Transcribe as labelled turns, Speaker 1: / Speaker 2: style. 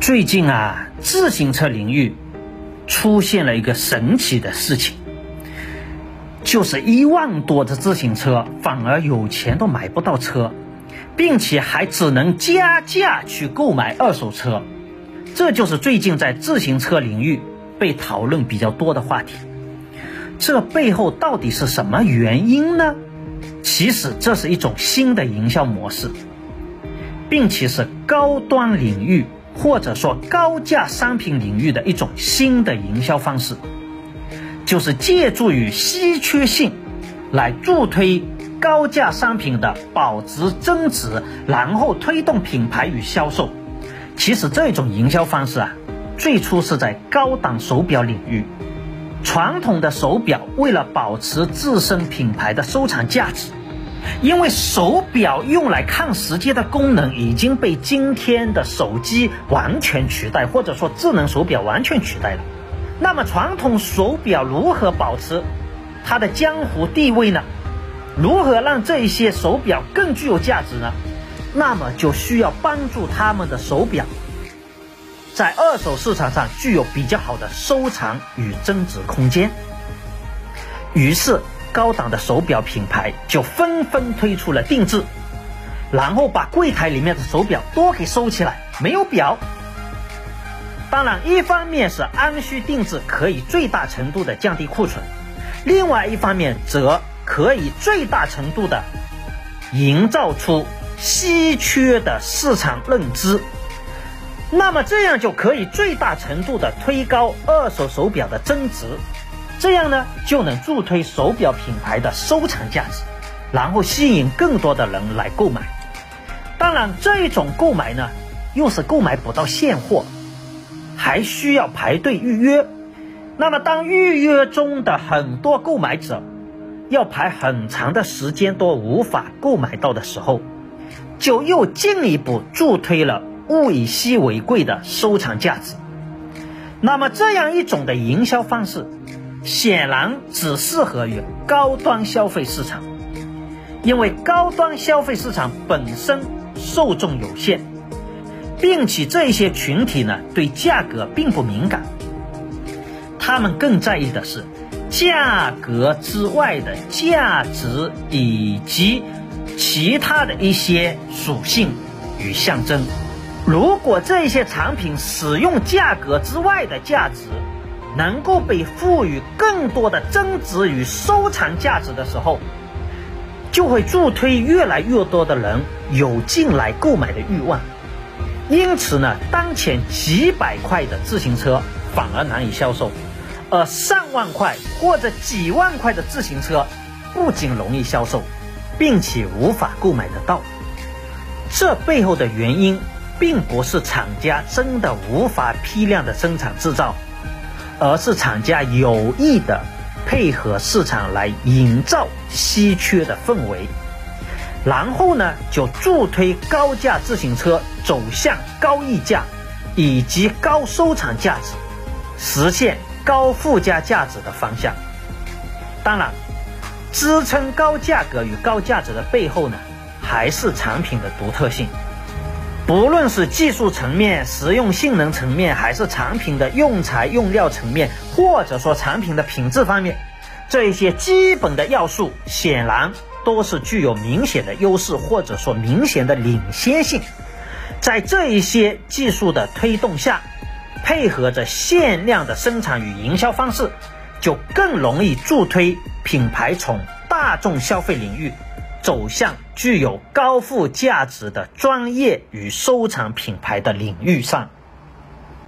Speaker 1: 最近啊，自行车领域出现了一个神奇的事情，就是一万多的自行车反而有钱都买不到车，并且还只能加价去购买二手车。这就是最近在自行车领域被讨论比较多的话题。这背后到底是什么原因呢？其实这是一种新的营销模式，并且是高端领域。或者说高价商品领域的一种新的营销方式，就是借助于稀缺性来助推高价商品的保值增值，然后推动品牌与销售。其实这种营销方式啊，最初是在高档手表领域。传统的手表为了保持自身品牌的收藏价值。因为手表用来看时间的功能已经被今天的手机完全取代，或者说智能手表完全取代了。那么传统手表如何保持它的江湖地位呢？如何让这些手表更具有价值呢？那么就需要帮助他们的手表在二手市场上具有比较好的收藏与增值空间。于是。高档的手表品牌就纷纷推出了定制，然后把柜台里面的手表都给收起来，没有表。当然，一方面是按需定制可以最大程度的降低库存，另外一方面则可以最大程度的营造出稀缺的市场认知。那么这样就可以最大程度的推高二手手表的增值。这样呢，就能助推手表品牌的收藏价值，然后吸引更多的人来购买。当然，这一种购买呢，又是购买不到现货，还需要排队预约。那么，当预约中的很多购买者要排很长的时间都无法购买到的时候，就又进一步助推了物以稀为贵的收藏价值。那么，这样一种的营销方式。显然只适合于高端消费市场，因为高端消费市场本身受众有限，并且这些群体呢对价格并不敏感，他们更在意的是价格之外的价值以及其他的一些属性与象征。如果这些产品使用价格之外的价值，能够被赋予更多的增值与收藏价值的时候，就会助推越来越多的人有进来购买的欲望。因此呢，当前几百块的自行车反而难以销售，而上万块或者几万块的自行车不仅容易销售，并且无法购买得到。这背后的原因，并不是厂家真的无法批量的生产制造。而是厂家有意的配合市场来营造稀缺的氛围，然后呢，就助推高价自行车走向高溢价以及高收藏价值，实现高附加价值的方向。当然，支撑高价格与高价值的背后呢，还是产品的独特性。不论是技术层面、实用性能层面，还是产品的用材用料层面，或者说产品的品质方面，这一些基本的要素显然都是具有明显的优势，或者说明显的领先性。在这一些技术的推动下，配合着限量的生产与营销方式，就更容易助推品牌从大众消费领域。走向具有高附加值的专业与收藏品牌的领域上。